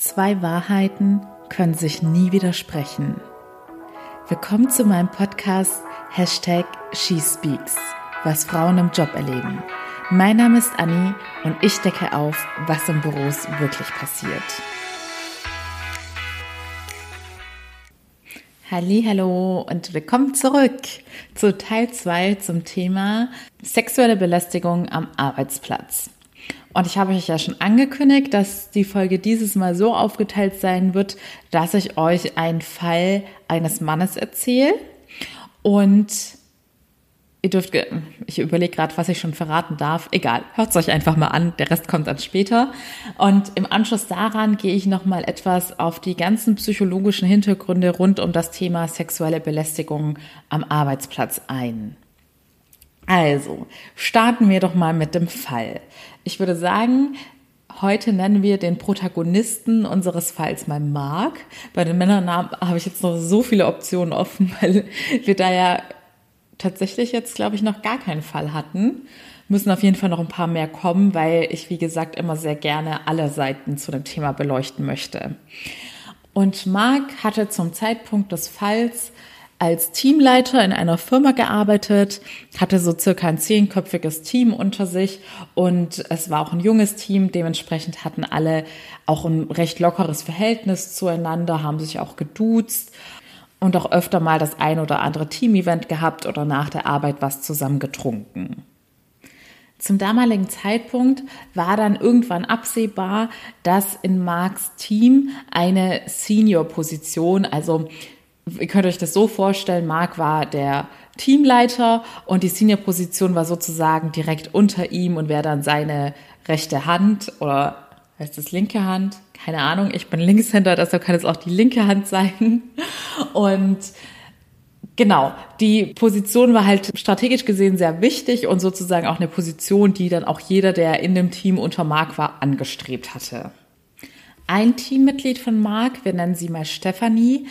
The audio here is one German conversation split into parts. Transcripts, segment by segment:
Zwei Wahrheiten können sich nie widersprechen. Willkommen zu meinem Podcast Hashtag SheSpeaks, was Frauen im Job erleben. Mein Name ist Anni und ich decke auf, was in Büros wirklich passiert. Hallo und willkommen zurück zu Teil 2 zum Thema sexuelle Belästigung am Arbeitsplatz. Und ich habe euch ja schon angekündigt, dass die Folge dieses Mal so aufgeteilt sein wird, dass ich euch einen Fall eines Mannes erzähle. Und ihr dürft, ich überlege gerade, was ich schon verraten darf. Egal, hört es euch einfach mal an. Der Rest kommt dann später. Und im Anschluss daran gehe ich nochmal etwas auf die ganzen psychologischen Hintergründe rund um das Thema sexuelle Belästigung am Arbeitsplatz ein. Also, starten wir doch mal mit dem Fall. Ich würde sagen, heute nennen wir den Protagonisten unseres Falls mal Mark. Bei den Männernamen habe ich jetzt noch so viele Optionen offen, weil wir da ja tatsächlich jetzt, glaube ich, noch gar keinen Fall hatten. Müssen auf jeden Fall noch ein paar mehr kommen, weil ich, wie gesagt, immer sehr gerne alle Seiten zu dem Thema beleuchten möchte. Und Mark hatte zum Zeitpunkt des Falls als Teamleiter in einer Firma gearbeitet, hatte so circa ein zehnköpfiges Team unter sich und es war auch ein junges Team. Dementsprechend hatten alle auch ein recht lockeres Verhältnis zueinander, haben sich auch geduzt und auch öfter mal das ein oder andere Team-Event gehabt oder nach der Arbeit was zusammen getrunken. Zum damaligen Zeitpunkt war dann irgendwann absehbar, dass in Marks Team eine Senior-Position, also ihr könnt euch das so vorstellen, Marc war der Teamleiter und die Senior-Position war sozusagen direkt unter ihm und wäre dann seine rechte Hand oder heißt es linke Hand? Keine Ahnung, ich bin Linkshänder, deshalb kann es auch die linke Hand sein. Und Genau, die Position war halt strategisch gesehen sehr wichtig und sozusagen auch eine Position, die dann auch jeder, der in dem Team unter Marc war, angestrebt hatte. Ein Teammitglied von Marc, wir nennen sie mal Stephanie,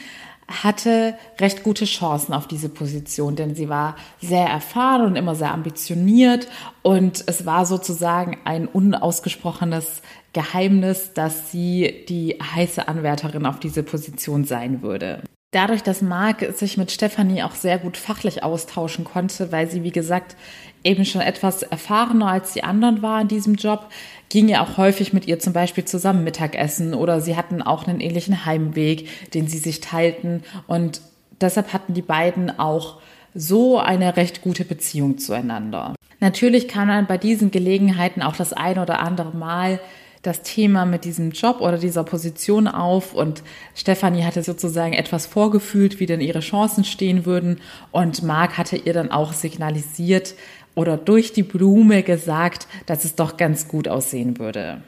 hatte recht gute Chancen auf diese Position, denn sie war sehr erfahren und immer sehr ambitioniert und es war sozusagen ein unausgesprochenes Geheimnis, dass sie die heiße Anwärterin auf diese Position sein würde. Dadurch, dass Marc sich mit Stefanie auch sehr gut fachlich austauschen konnte, weil sie, wie gesagt, eben schon etwas erfahrener als die anderen war in diesem Job, ging ja auch häufig mit ihr zum Beispiel zusammen Mittagessen oder sie hatten auch einen ähnlichen Heimweg, den sie sich teilten. Und deshalb hatten die beiden auch so eine recht gute Beziehung zueinander. Natürlich kam dann bei diesen Gelegenheiten auch das ein oder andere Mal das Thema mit diesem Job oder dieser Position auf. Und Stefanie hatte sozusagen etwas vorgefühlt, wie denn ihre Chancen stehen würden. Und Marc hatte ihr dann auch signalisiert, oder durch die Blume gesagt, dass es doch ganz gut aussehen würde.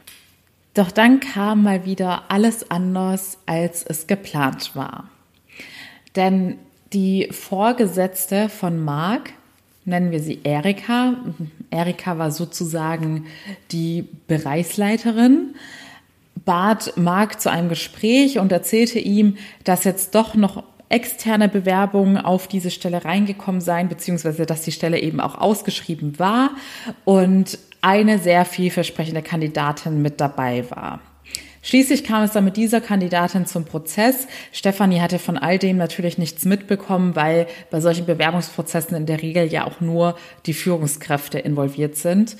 Doch dann kam mal wieder alles anders, als es geplant war. Denn die Vorgesetzte von Mark, nennen wir sie Erika, Erika war sozusagen die Bereichsleiterin, bat Mark zu einem Gespräch und erzählte ihm, dass jetzt doch noch externe Bewerbungen auf diese Stelle reingekommen sein, beziehungsweise dass die Stelle eben auch ausgeschrieben war und eine sehr vielversprechende Kandidatin mit dabei war. Schließlich kam es dann mit dieser Kandidatin zum Prozess. Stefanie hatte von all dem natürlich nichts mitbekommen, weil bei solchen Bewerbungsprozessen in der Regel ja auch nur die Führungskräfte involviert sind.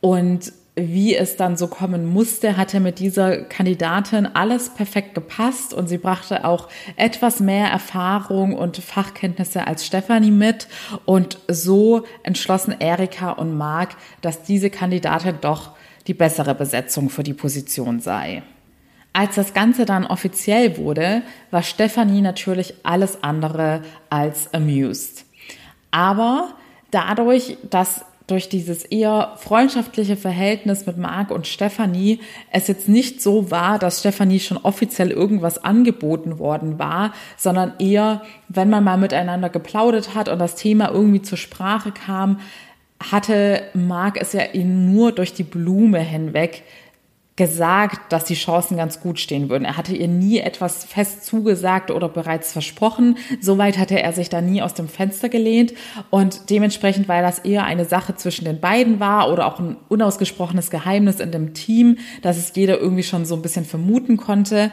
Und wie es dann so kommen musste, hatte mit dieser Kandidatin alles perfekt gepasst und sie brachte auch etwas mehr Erfahrung und Fachkenntnisse als Stefanie mit und so entschlossen Erika und Marc, dass diese Kandidatin doch die bessere Besetzung für die Position sei. Als das Ganze dann offiziell wurde, war Stefanie natürlich alles andere als amused. Aber dadurch, dass durch dieses eher freundschaftliche Verhältnis mit Marc und Stefanie es jetzt nicht so war, dass Stefanie schon offiziell irgendwas angeboten worden war, sondern eher, wenn man mal miteinander geplaudert hat und das Thema irgendwie zur Sprache kam, hatte Marc es ja ihn nur durch die Blume hinweg gesagt, dass die Chancen ganz gut stehen würden. Er hatte ihr nie etwas fest zugesagt oder bereits versprochen. Soweit hatte er sich da nie aus dem Fenster gelehnt und dementsprechend, weil das eher eine Sache zwischen den beiden war oder auch ein unausgesprochenes Geheimnis in dem Team, dass es jeder irgendwie schon so ein bisschen vermuten konnte,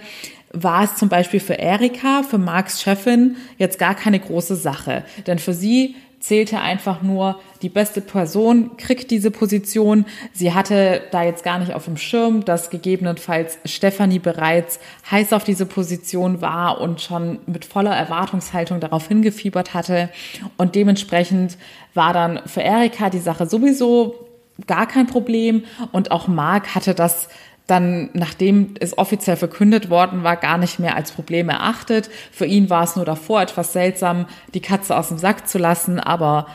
war es zum Beispiel für Erika, für Marks Chefin, jetzt gar keine große Sache. Denn für sie zählte einfach nur, die beste Person kriegt diese Position. Sie hatte da jetzt gar nicht auf dem Schirm, dass gegebenenfalls Stefanie bereits heiß auf diese Position war und schon mit voller Erwartungshaltung darauf hingefiebert hatte. Und dementsprechend war dann für Erika die Sache sowieso gar kein Problem. Und auch Marc hatte das dann, nachdem es offiziell verkündet worden war, gar nicht mehr als Problem erachtet. Für ihn war es nur davor etwas seltsam, die Katze aus dem Sack zu lassen, aber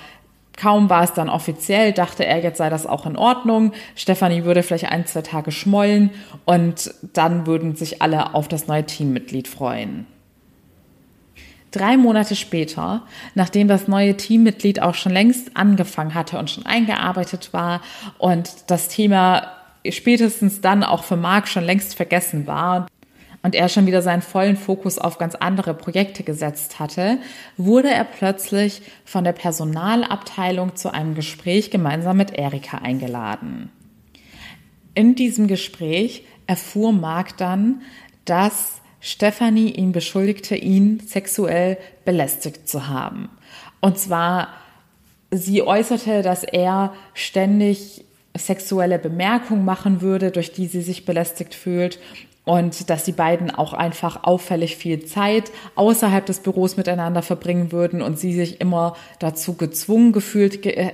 kaum war es dann offiziell, dachte er, jetzt sei das auch in Ordnung. Stefanie würde vielleicht ein, zwei Tage schmollen und dann würden sich alle auf das neue Teammitglied freuen. Drei Monate später, nachdem das neue Teammitglied auch schon längst angefangen hatte und schon eingearbeitet war und das Thema spätestens dann auch für Marc schon längst vergessen war und er schon wieder seinen vollen Fokus auf ganz andere Projekte gesetzt hatte, wurde er plötzlich von der Personalabteilung zu einem Gespräch gemeinsam mit Erika eingeladen. In diesem Gespräch erfuhr Marc dann, dass Stephanie ihn beschuldigte, ihn sexuell belästigt zu haben. Und zwar, sie äußerte, dass er ständig sexuelle Bemerkung machen würde, durch die sie sich belästigt fühlt und dass die beiden auch einfach auffällig viel Zeit außerhalb des Büros miteinander verbringen würden und sie sich immer dazu gezwungen gefühlt ge äh,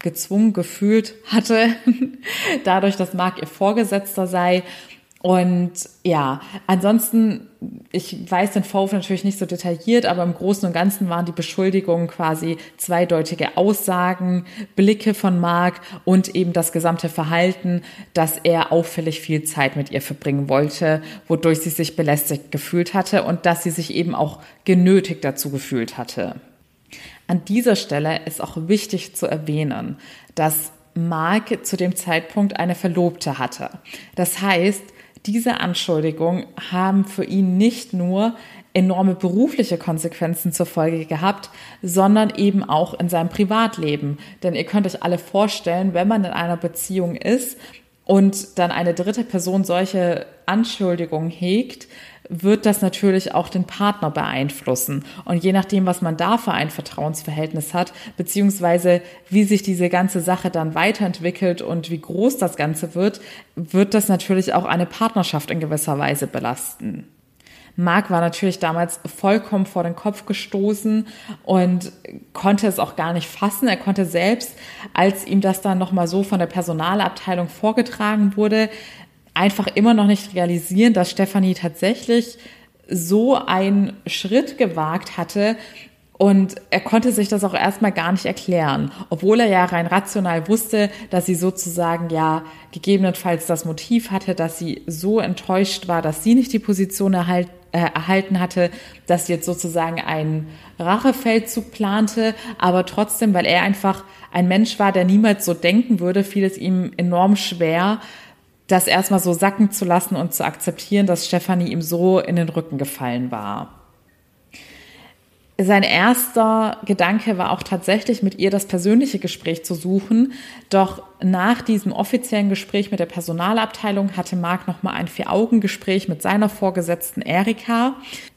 gezwungen gefühlt hatte, dadurch, dass Mark ihr Vorgesetzter sei und ja, ansonsten, ich weiß den Vorwurf natürlich nicht so detailliert, aber im Großen und Ganzen waren die Beschuldigungen quasi zweideutige Aussagen, Blicke von Mark und eben das gesamte Verhalten, dass er auffällig viel Zeit mit ihr verbringen wollte, wodurch sie sich belästigt gefühlt hatte und dass sie sich eben auch genötigt dazu gefühlt hatte. An dieser Stelle ist auch wichtig zu erwähnen, dass Mark zu dem Zeitpunkt eine Verlobte hatte. Das heißt, diese Anschuldigungen haben für ihn nicht nur enorme berufliche Konsequenzen zur Folge gehabt, sondern eben auch in seinem Privatleben. Denn ihr könnt euch alle vorstellen, wenn man in einer Beziehung ist und dann eine dritte Person solche Anschuldigungen hegt, wird das natürlich auch den Partner beeinflussen. Und je nachdem, was man da für ein Vertrauensverhältnis hat, beziehungsweise wie sich diese ganze Sache dann weiterentwickelt und wie groß das Ganze wird, wird das natürlich auch eine Partnerschaft in gewisser Weise belasten. Marc war natürlich damals vollkommen vor den Kopf gestoßen und konnte es auch gar nicht fassen. Er konnte selbst, als ihm das dann nochmal so von der Personalabteilung vorgetragen wurde, einfach immer noch nicht realisieren, dass Stefanie tatsächlich so einen Schritt gewagt hatte, und er konnte sich das auch erstmal gar nicht erklären, obwohl er ja rein rational wusste, dass sie sozusagen ja gegebenenfalls das Motiv hatte, dass sie so enttäuscht war, dass sie nicht die Position erhalt, äh, erhalten hatte, dass sie jetzt sozusagen einen Rachefeldzug plante, aber trotzdem, weil er einfach ein Mensch war, der niemals so denken würde, fiel es ihm enorm schwer, das erstmal so sacken zu lassen und zu akzeptieren, dass Stefanie ihm so in den Rücken gefallen war. Sein erster Gedanke war auch tatsächlich, mit ihr das persönliche Gespräch zu suchen. Doch nach diesem offiziellen Gespräch mit der Personalabteilung hatte Marc nochmal ein Vier-Augen-Gespräch mit seiner Vorgesetzten Erika,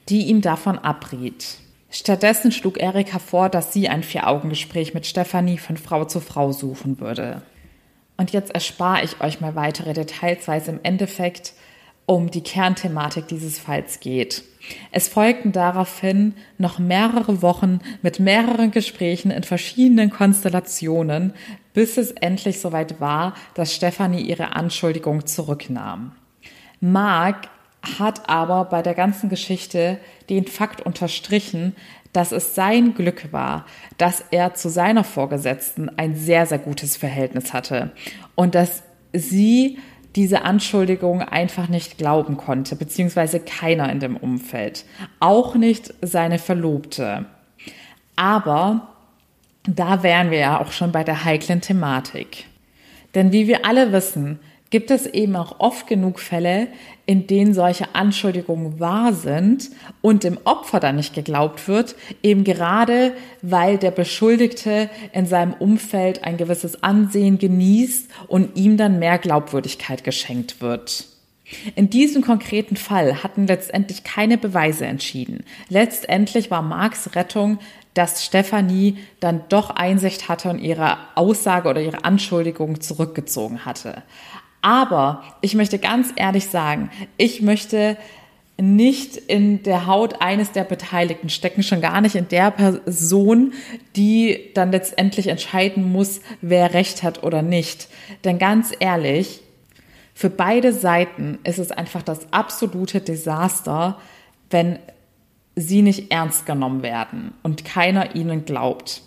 die ihm davon abriet. Stattdessen schlug Erika vor, dass sie ein Vier-Augen-Gespräch mit Stefanie von Frau zu Frau suchen würde. Und jetzt erspare ich euch mal weitere Details, weil es im Endeffekt um die Kernthematik dieses Falls geht. Es folgten daraufhin noch mehrere Wochen mit mehreren Gesprächen in verschiedenen Konstellationen, bis es endlich soweit war, dass Stefanie ihre Anschuldigung zurücknahm. Mark hat aber bei der ganzen Geschichte den Fakt unterstrichen, dass es sein Glück war, dass er zu seiner Vorgesetzten ein sehr, sehr gutes Verhältnis hatte und dass sie diese Anschuldigung einfach nicht glauben konnte, beziehungsweise keiner in dem Umfeld. Auch nicht seine Verlobte. Aber da wären wir ja auch schon bei der heiklen Thematik. Denn wie wir alle wissen, gibt es eben auch oft genug Fälle, in denen solche Anschuldigungen wahr sind und dem Opfer dann nicht geglaubt wird, eben gerade weil der Beschuldigte in seinem Umfeld ein gewisses Ansehen genießt und ihm dann mehr Glaubwürdigkeit geschenkt wird. In diesem konkreten Fall hatten letztendlich keine Beweise entschieden. Letztendlich war Marks Rettung, dass Stefanie dann doch Einsicht hatte und ihre Aussage oder ihre Anschuldigung zurückgezogen hatte. Aber ich möchte ganz ehrlich sagen, ich möchte nicht in der Haut eines der Beteiligten stecken, schon gar nicht in der Person, die dann letztendlich entscheiden muss, wer recht hat oder nicht. Denn ganz ehrlich, für beide Seiten ist es einfach das absolute Desaster, wenn sie nicht ernst genommen werden und keiner ihnen glaubt.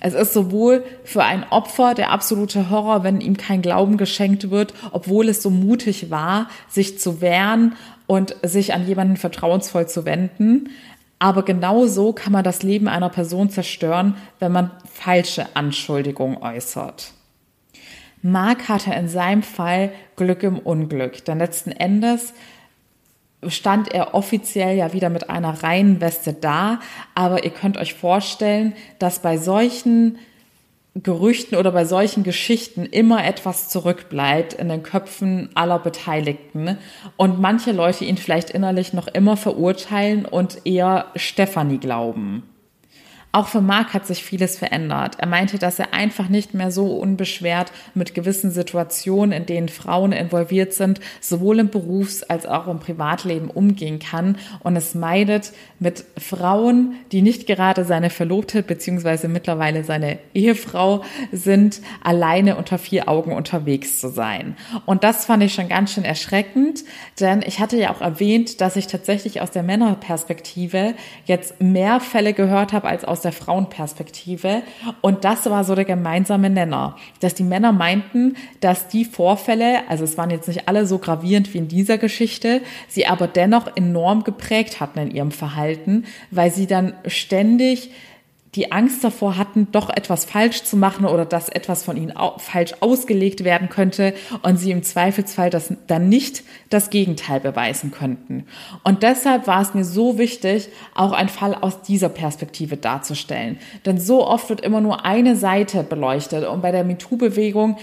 Es ist sowohl für ein Opfer der absolute Horror, wenn ihm kein Glauben geschenkt wird, obwohl es so mutig war, sich zu wehren und sich an jemanden vertrauensvoll zu wenden. Aber genauso kann man das Leben einer Person zerstören, wenn man falsche Anschuldigungen äußert. Mark hatte in seinem Fall Glück im Unglück, denn letzten Endes stand er offiziell ja wieder mit einer reinen Weste da, aber ihr könnt euch vorstellen, dass bei solchen Gerüchten oder bei solchen Geschichten immer etwas zurückbleibt in den Köpfen aller Beteiligten und manche Leute ihn vielleicht innerlich noch immer verurteilen und eher Stefanie glauben. Auch für Marc hat sich vieles verändert. Er meinte, dass er einfach nicht mehr so unbeschwert mit gewissen Situationen, in denen Frauen involviert sind, sowohl im Berufs- als auch im Privatleben umgehen kann und es meidet, mit Frauen, die nicht gerade seine Verlobte bzw. mittlerweile seine Ehefrau sind, alleine unter vier Augen unterwegs zu sein. Und das fand ich schon ganz schön erschreckend, denn ich hatte ja auch erwähnt, dass ich tatsächlich aus der Männerperspektive jetzt mehr Fälle gehört habe als aus der Frauenperspektive. Und das war so der gemeinsame Nenner, dass die Männer meinten, dass die Vorfälle, also es waren jetzt nicht alle so gravierend wie in dieser Geschichte, sie aber dennoch enorm geprägt hatten in ihrem Verhalten, weil sie dann ständig die Angst davor hatten, doch etwas falsch zu machen oder dass etwas von ihnen falsch ausgelegt werden könnte und sie im Zweifelsfall das dann nicht das Gegenteil beweisen könnten. Und deshalb war es mir so wichtig, auch einen Fall aus dieser Perspektive darzustellen. Denn so oft wird immer nur eine Seite beleuchtet und bei der MeToo-Bewegung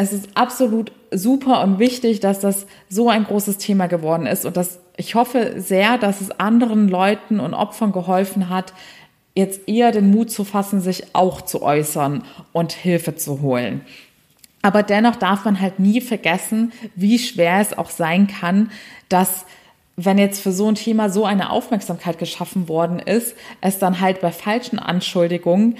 es ist absolut super und wichtig, dass das so ein großes Thema geworden ist und dass ich hoffe sehr, dass es anderen Leuten und Opfern geholfen hat, jetzt eher den Mut zu fassen, sich auch zu äußern und Hilfe zu holen. Aber dennoch darf man halt nie vergessen, wie schwer es auch sein kann, dass wenn jetzt für so ein Thema so eine Aufmerksamkeit geschaffen worden ist, es dann halt bei falschen Anschuldigungen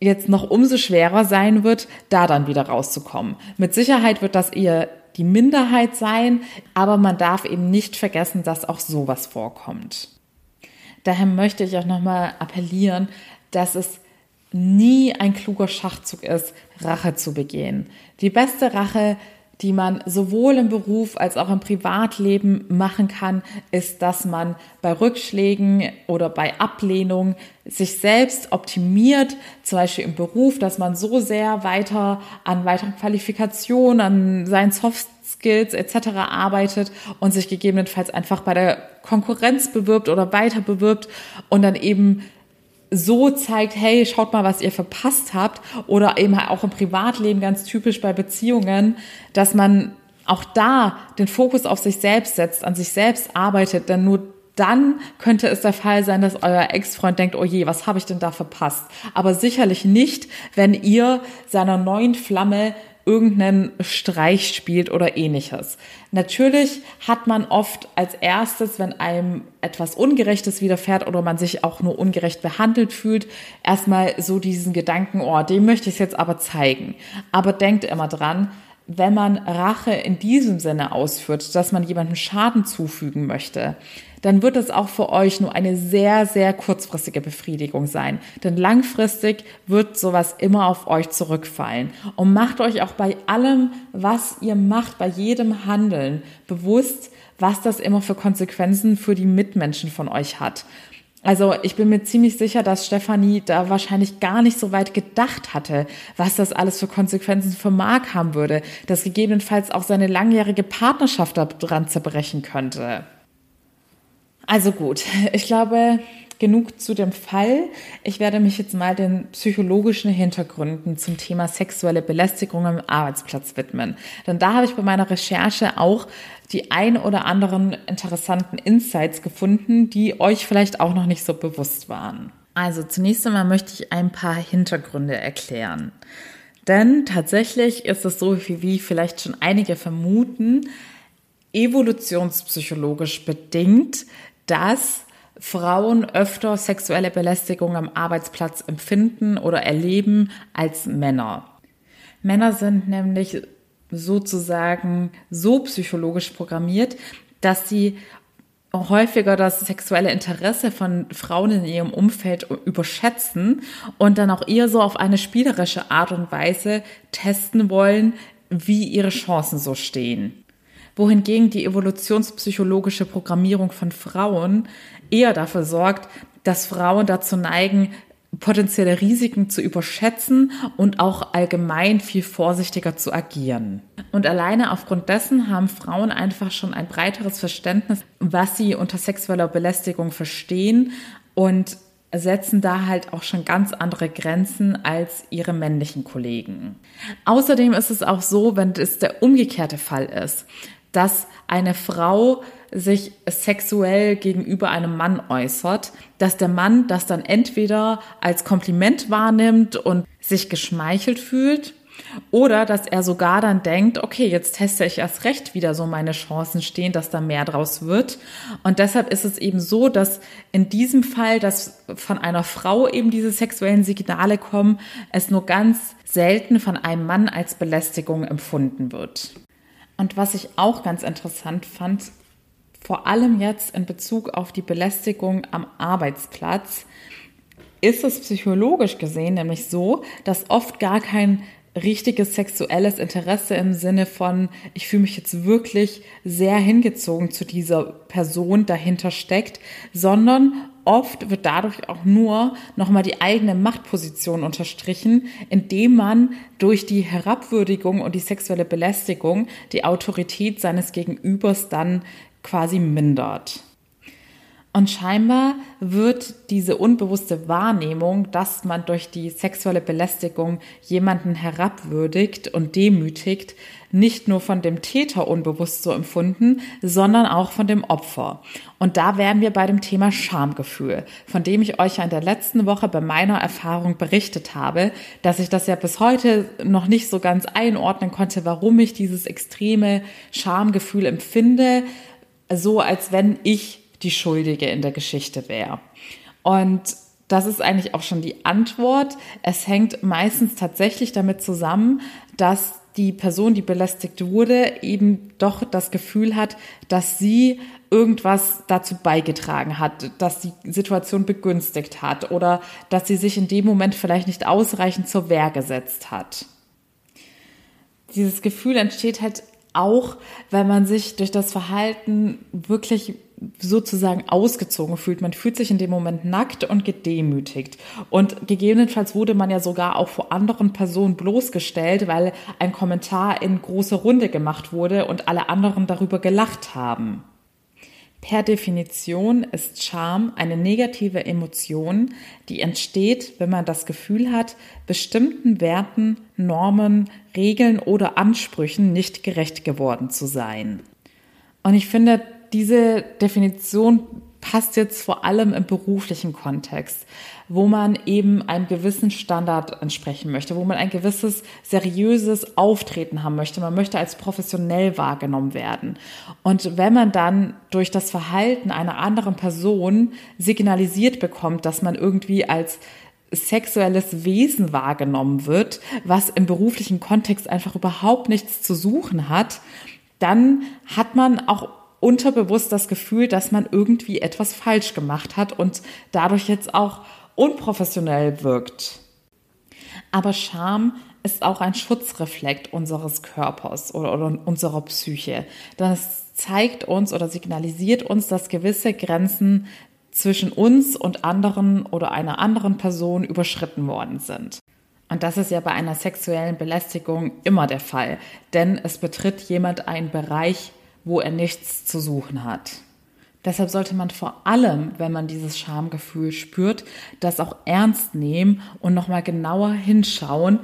jetzt noch umso schwerer sein wird, da dann wieder rauszukommen. Mit Sicherheit wird das eher die Minderheit sein, aber man darf eben nicht vergessen, dass auch sowas vorkommt. Daher möchte ich auch nochmal appellieren, dass es nie ein kluger Schachzug ist, Rache zu begehen. Die beste Rache, die man sowohl im Beruf als auch im Privatleben machen kann, ist, dass man bei Rückschlägen oder bei Ablehnung sich selbst optimiert, zum Beispiel im Beruf, dass man so sehr weiter an weiteren Qualifikationen, an seinen Soft Skills etc. arbeitet und sich gegebenenfalls einfach bei der Konkurrenz bewirbt oder weiter bewirbt und dann eben so zeigt, hey, schaut mal, was ihr verpasst habt oder eben auch im Privatleben ganz typisch bei Beziehungen, dass man auch da den Fokus auf sich selbst setzt, an sich selbst arbeitet, denn nur dann könnte es der Fall sein, dass euer Ex-Freund denkt, oh je, was habe ich denn da verpasst? Aber sicherlich nicht, wenn ihr seiner neuen Flamme irgendeinen Streich spielt oder ähnliches. Natürlich hat man oft als erstes, wenn einem etwas Ungerechtes widerfährt oder man sich auch nur ungerecht behandelt fühlt, erstmal so diesen Gedanken, oh, dem möchte ich es jetzt aber zeigen. Aber denkt immer dran, wenn man Rache in diesem Sinne ausführt, dass man jemandem Schaden zufügen möchte, dann wird es auch für euch nur eine sehr, sehr kurzfristige Befriedigung sein. Denn langfristig wird sowas immer auf euch zurückfallen. Und macht euch auch bei allem, was ihr macht, bei jedem Handeln bewusst, was das immer für Konsequenzen für die Mitmenschen von euch hat. Also ich bin mir ziemlich sicher, dass Stefanie da wahrscheinlich gar nicht so weit gedacht hatte, was das alles für Konsequenzen für Mark haben würde, dass gegebenenfalls auch seine langjährige Partnerschaft daran zerbrechen könnte. Also gut, ich glaube, genug zu dem Fall. Ich werde mich jetzt mal den psychologischen Hintergründen zum Thema sexuelle Belästigung am Arbeitsplatz widmen. Denn da habe ich bei meiner Recherche auch die ein oder anderen interessanten Insights gefunden, die euch vielleicht auch noch nicht so bewusst waren. Also zunächst einmal möchte ich ein paar Hintergründe erklären. Denn tatsächlich ist es so, wie vielleicht schon einige vermuten, evolutionspsychologisch bedingt, dass Frauen öfter sexuelle Belästigung am Arbeitsplatz empfinden oder erleben als Männer. Männer sind nämlich sozusagen so psychologisch programmiert, dass sie häufiger das sexuelle Interesse von Frauen in ihrem Umfeld überschätzen und dann auch eher so auf eine spielerische Art und Weise testen wollen, wie ihre Chancen so stehen. Wohingegen die evolutionspsychologische Programmierung von Frauen eher dafür sorgt, dass Frauen dazu neigen, potenzielle Risiken zu überschätzen und auch allgemein viel vorsichtiger zu agieren. Und alleine aufgrund dessen haben Frauen einfach schon ein breiteres Verständnis, was sie unter sexueller Belästigung verstehen und setzen da halt auch schon ganz andere Grenzen als ihre männlichen Kollegen. Außerdem ist es auch so, wenn es der umgekehrte Fall ist, dass eine Frau sich sexuell gegenüber einem Mann äußert, dass der Mann das dann entweder als Kompliment wahrnimmt und sich geschmeichelt fühlt oder dass er sogar dann denkt, okay, jetzt teste ich erst recht wieder so meine Chancen stehen, dass da mehr draus wird. Und deshalb ist es eben so, dass in diesem Fall, dass von einer Frau eben diese sexuellen Signale kommen, es nur ganz selten von einem Mann als Belästigung empfunden wird. Und was ich auch ganz interessant fand, vor allem jetzt in Bezug auf die Belästigung am Arbeitsplatz, ist es psychologisch gesehen nämlich so, dass oft gar kein richtiges sexuelles Interesse im Sinne von, ich fühle mich jetzt wirklich sehr hingezogen zu dieser Person dahinter steckt, sondern oft wird dadurch auch nur nochmal die eigene Machtposition unterstrichen, indem man durch die Herabwürdigung und die sexuelle Belästigung die Autorität seines Gegenübers dann quasi mindert. Und scheinbar wird diese unbewusste Wahrnehmung, dass man durch die sexuelle Belästigung jemanden herabwürdigt und demütigt, nicht nur von dem Täter unbewusst so empfunden, sondern auch von dem Opfer. Und da wären wir bei dem Thema Schamgefühl, von dem ich euch ja in der letzten Woche bei meiner Erfahrung berichtet habe, dass ich das ja bis heute noch nicht so ganz einordnen konnte, warum ich dieses extreme Schamgefühl empfinde, so als wenn ich die Schuldige in der Geschichte wäre. Und das ist eigentlich auch schon die Antwort. Es hängt meistens tatsächlich damit zusammen, dass die Person, die belästigt wurde, eben doch das Gefühl hat, dass sie irgendwas dazu beigetragen hat, dass die Situation begünstigt hat oder dass sie sich in dem Moment vielleicht nicht ausreichend zur Wehr gesetzt hat. Dieses Gefühl entsteht halt auch, wenn man sich durch das Verhalten wirklich sozusagen ausgezogen fühlt. Man fühlt sich in dem Moment nackt und gedemütigt. Und gegebenenfalls wurde man ja sogar auch vor anderen Personen bloßgestellt, weil ein Kommentar in große Runde gemacht wurde und alle anderen darüber gelacht haben. Per Definition ist Scham eine negative Emotion, die entsteht, wenn man das Gefühl hat, bestimmten Werten, Normen, Regeln oder Ansprüchen nicht gerecht geworden zu sein. Und ich finde, diese Definition passt jetzt vor allem im beruflichen Kontext, wo man eben einem gewissen Standard entsprechen möchte, wo man ein gewisses seriöses Auftreten haben möchte. Man möchte als professionell wahrgenommen werden. Und wenn man dann durch das Verhalten einer anderen Person signalisiert bekommt, dass man irgendwie als sexuelles Wesen wahrgenommen wird, was im beruflichen Kontext einfach überhaupt nichts zu suchen hat, dann hat man auch unterbewusst das Gefühl, dass man irgendwie etwas falsch gemacht hat und dadurch jetzt auch unprofessionell wirkt. Aber Scham ist auch ein Schutzreflekt unseres Körpers oder, oder unserer Psyche. Es zeigt uns oder signalisiert uns, dass gewisse Grenzen zwischen uns und anderen oder einer anderen Person überschritten worden sind. Und das ist ja bei einer sexuellen Belästigung immer der Fall, denn es betritt jemand einen Bereich, wo er nichts zu suchen hat. Deshalb sollte man vor allem, wenn man dieses Schamgefühl spürt, das auch ernst nehmen und nochmal genauer hinschauen,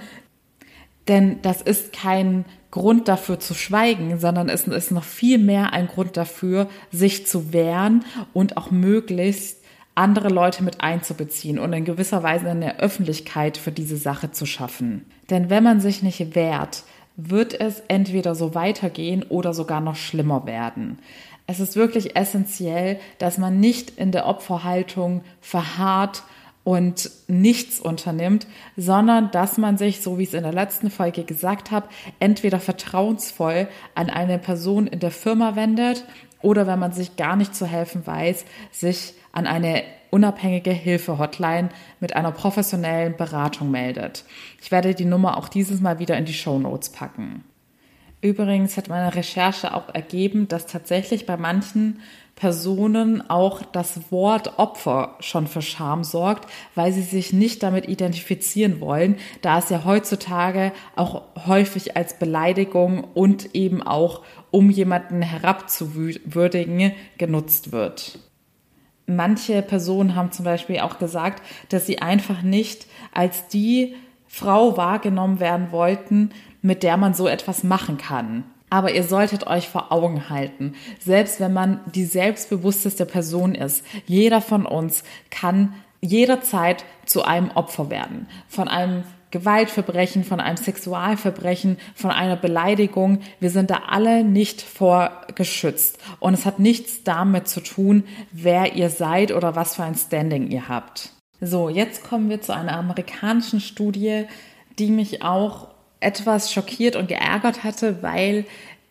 denn das ist kein Grund dafür zu schweigen, sondern es ist noch viel mehr ein Grund dafür, sich zu wehren und auch möglichst andere Leute mit einzubeziehen und in gewisser Weise eine Öffentlichkeit für diese Sache zu schaffen. Denn wenn man sich nicht wehrt, wird es entweder so weitergehen oder sogar noch schlimmer werden. Es ist wirklich essentiell, dass man nicht in der Opferhaltung verharrt und nichts unternimmt, sondern dass man sich, so wie ich es in der letzten Folge gesagt habe, entweder vertrauensvoll an eine Person in der Firma wendet oder wenn man sich gar nicht zu helfen weiß, sich an eine unabhängige Hilfe-Hotline mit einer professionellen Beratung meldet. Ich werde die Nummer auch dieses Mal wieder in die Show Notes packen. Übrigens hat meine Recherche auch ergeben, dass tatsächlich bei manchen Personen auch das Wort Opfer schon für Scham sorgt, weil sie sich nicht damit identifizieren wollen, da es ja heutzutage auch häufig als Beleidigung und eben auch um jemanden herabzuwürdigen genutzt wird. Manche Personen haben zum Beispiel auch gesagt, dass sie einfach nicht als die Frau wahrgenommen werden wollten, mit der man so etwas machen kann. Aber ihr solltet euch vor Augen halten, selbst wenn man die selbstbewussteste Person ist, jeder von uns kann jederzeit zu einem Opfer werden. Von einem Gewaltverbrechen, von einem Sexualverbrechen, von einer Beleidigung. Wir sind da alle nicht vorgeschützt. Und es hat nichts damit zu tun, wer ihr seid oder was für ein Standing ihr habt. So, jetzt kommen wir zu einer amerikanischen Studie, die mich auch etwas schockiert und geärgert hatte, weil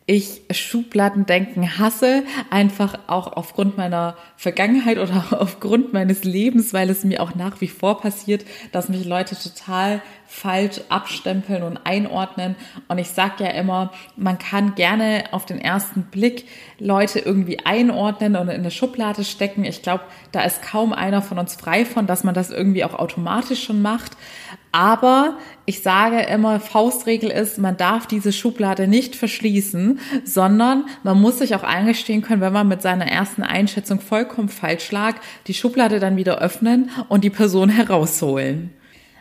ich Schubladendenken hasse, einfach auch aufgrund meiner Vergangenheit oder aufgrund meines Lebens, weil es mir auch nach wie vor passiert, dass mich Leute total falsch abstempeln und einordnen. Und ich sage ja immer, man kann gerne auf den ersten Blick Leute irgendwie einordnen und in eine Schublade stecken. Ich glaube, da ist kaum einer von uns frei von, dass man das irgendwie auch automatisch schon macht. Aber ich sage immer, Faustregel ist, man darf diese Schublade nicht verschließen, sondern man muss sich auch eingestehen können, wenn man mit seiner ersten Einschätzung vollkommen falsch lag, die Schublade dann wieder öffnen und die Person herausholen.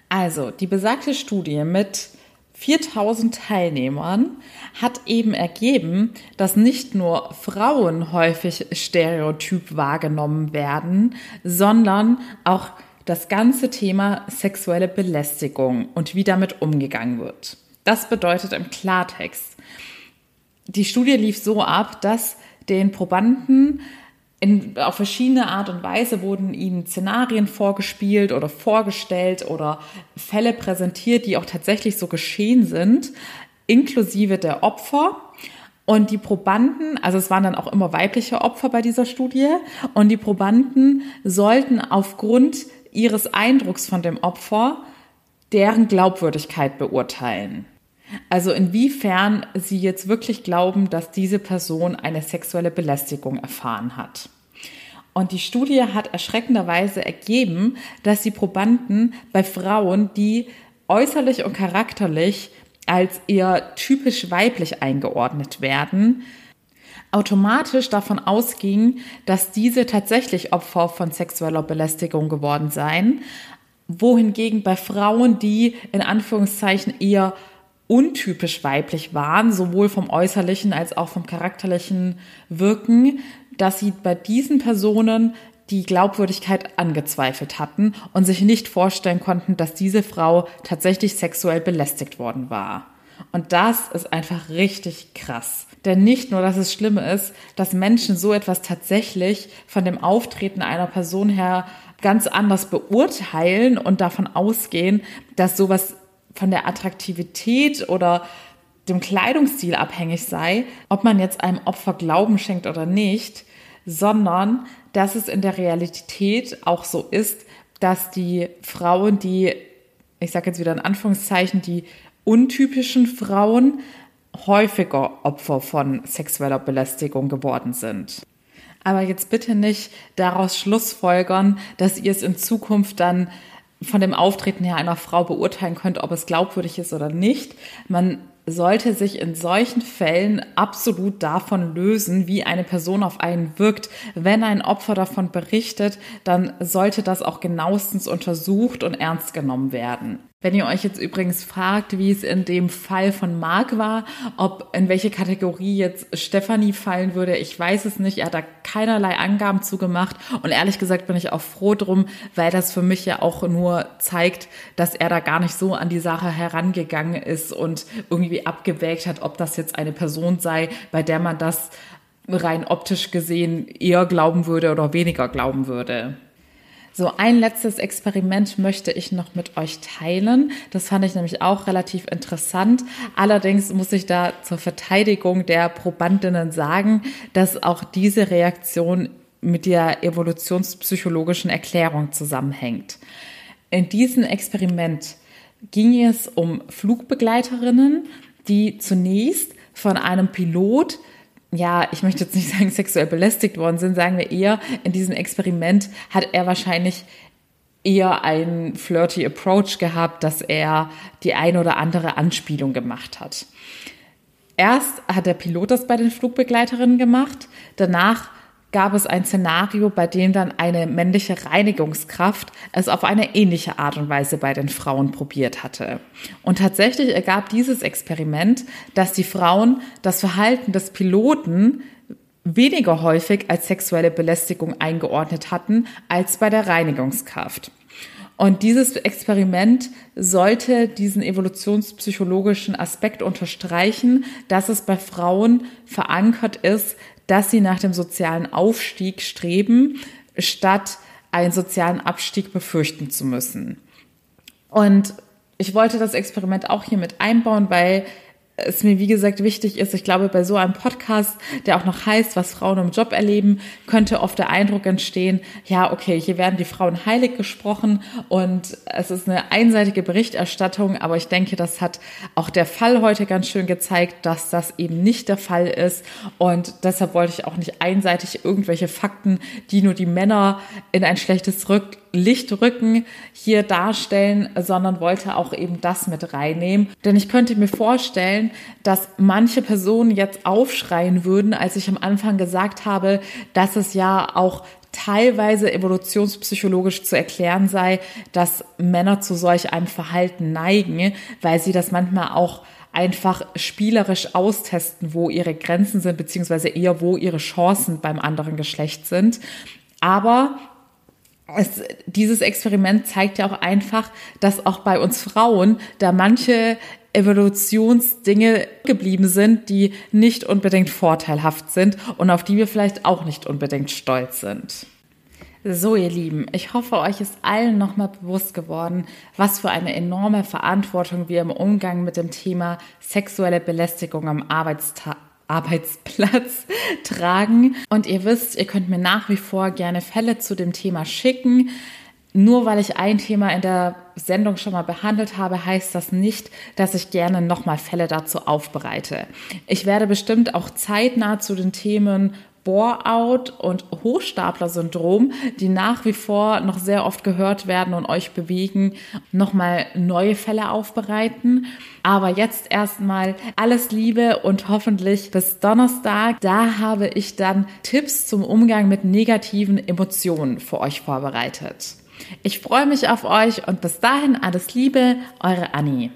Also, die besagte Studie mit 4000 Teilnehmern hat eben ergeben, dass nicht nur Frauen häufig stereotyp wahrgenommen werden, sondern auch das ganze Thema sexuelle Belästigung und wie damit umgegangen wird. Das bedeutet im Klartext, die Studie lief so ab, dass den Probanden in, auf verschiedene Art und Weise wurden ihnen Szenarien vorgespielt oder vorgestellt oder Fälle präsentiert, die auch tatsächlich so geschehen sind, inklusive der Opfer. Und die Probanden, also es waren dann auch immer weibliche Opfer bei dieser Studie, und die Probanden sollten aufgrund ihres Eindrucks von dem Opfer deren Glaubwürdigkeit beurteilen. Also inwiefern sie jetzt wirklich glauben, dass diese Person eine sexuelle Belästigung erfahren hat. Und die Studie hat erschreckenderweise ergeben, dass die Probanden bei Frauen, die äußerlich und charakterlich als eher typisch weiblich eingeordnet werden, automatisch davon ausgingen, dass diese tatsächlich Opfer von sexueller Belästigung geworden seien, wohingegen bei Frauen, die in Anführungszeichen eher untypisch weiblich waren, sowohl vom äußerlichen als auch vom charakterlichen Wirken, dass sie bei diesen Personen die Glaubwürdigkeit angezweifelt hatten und sich nicht vorstellen konnten, dass diese Frau tatsächlich sexuell belästigt worden war. Und das ist einfach richtig krass. Denn nicht nur, dass es schlimm ist, dass Menschen so etwas tatsächlich von dem Auftreten einer Person her ganz anders beurteilen und davon ausgehen, dass sowas von der Attraktivität oder dem Kleidungsstil abhängig sei, ob man jetzt einem Opfer Glauben schenkt oder nicht, sondern dass es in der Realität auch so ist, dass die Frauen, die, ich sage jetzt wieder in Anführungszeichen, die untypischen Frauen häufiger Opfer von sexueller Belästigung geworden sind. Aber jetzt bitte nicht daraus schlussfolgern, dass ihr es in Zukunft dann von dem Auftreten her einer Frau beurteilen könnt, ob es glaubwürdig ist oder nicht. Man sollte sich in solchen Fällen absolut davon lösen, wie eine Person auf einen wirkt. Wenn ein Opfer davon berichtet, dann sollte das auch genauestens untersucht und ernst genommen werden. Wenn ihr euch jetzt übrigens fragt, wie es in dem Fall von Marc war, ob in welche Kategorie jetzt Stefanie fallen würde, ich weiß es nicht. Er hat da keinerlei Angaben zugemacht und ehrlich gesagt bin ich auch froh drum, weil das für mich ja auch nur zeigt, dass er da gar nicht so an die Sache herangegangen ist und irgendwie abgewägt hat, ob das jetzt eine Person sei, bei der man das rein optisch gesehen eher glauben würde oder weniger glauben würde. So, ein letztes Experiment möchte ich noch mit euch teilen. Das fand ich nämlich auch relativ interessant. Allerdings muss ich da zur Verteidigung der Probandinnen sagen, dass auch diese Reaktion mit der evolutionspsychologischen Erklärung zusammenhängt. In diesem Experiment ging es um Flugbegleiterinnen, die zunächst von einem Pilot ja, ich möchte jetzt nicht sagen sexuell belästigt worden sind, sagen wir eher, in diesem Experiment hat er wahrscheinlich eher einen flirty Approach gehabt, dass er die eine oder andere Anspielung gemacht hat. Erst hat der Pilot das bei den Flugbegleiterinnen gemacht, danach gab es ein Szenario, bei dem dann eine männliche Reinigungskraft es auf eine ähnliche Art und Weise bei den Frauen probiert hatte. Und tatsächlich ergab dieses Experiment, dass die Frauen das Verhalten des Piloten weniger häufig als sexuelle Belästigung eingeordnet hatten als bei der Reinigungskraft. Und dieses Experiment sollte diesen evolutionspsychologischen Aspekt unterstreichen, dass es bei Frauen verankert ist, dass sie nach dem sozialen Aufstieg streben, statt einen sozialen Abstieg befürchten zu müssen. Und ich wollte das Experiment auch hier mit einbauen, weil es mir, wie gesagt, wichtig ist, ich glaube, bei so einem Podcast, der auch noch heißt, was Frauen im Job erleben, könnte oft der Eindruck entstehen, ja, okay, hier werden die Frauen heilig gesprochen und es ist eine einseitige Berichterstattung, aber ich denke, das hat auch der Fall heute ganz schön gezeigt, dass das eben nicht der Fall ist und deshalb wollte ich auch nicht einseitig irgendwelche Fakten, die nur die Männer in ein schlechtes Rück Lichtrücken hier darstellen, sondern wollte auch eben das mit reinnehmen. Denn ich könnte mir vorstellen, dass manche Personen jetzt aufschreien würden, als ich am Anfang gesagt habe, dass es ja auch teilweise evolutionspsychologisch zu erklären sei, dass Männer zu solch einem Verhalten neigen, weil sie das manchmal auch einfach spielerisch austesten, wo ihre Grenzen sind, beziehungsweise eher wo ihre Chancen beim anderen Geschlecht sind. Aber es, dieses Experiment zeigt ja auch einfach, dass auch bei uns Frauen da manche Evolutionsdinge geblieben sind, die nicht unbedingt vorteilhaft sind und auf die wir vielleicht auch nicht unbedingt stolz sind. So, ihr Lieben, ich hoffe, euch ist allen nochmal bewusst geworden, was für eine enorme Verantwortung wir im Umgang mit dem Thema sexuelle Belästigung am Arbeitstag Arbeitsplatz tragen. Und ihr wisst, ihr könnt mir nach wie vor gerne Fälle zu dem Thema schicken. Nur weil ich ein Thema in der Sendung schon mal behandelt habe, heißt das nicht, dass ich gerne nochmal Fälle dazu aufbereite. Ich werde bestimmt auch zeitnah zu den Themen Bore-out und Hochstapler-Syndrom, die nach wie vor noch sehr oft gehört werden und euch bewegen, nochmal neue Fälle aufbereiten. Aber jetzt erstmal alles Liebe und hoffentlich bis Donnerstag. Da habe ich dann Tipps zum Umgang mit negativen Emotionen für euch vorbereitet. Ich freue mich auf euch und bis dahin alles Liebe, eure Annie.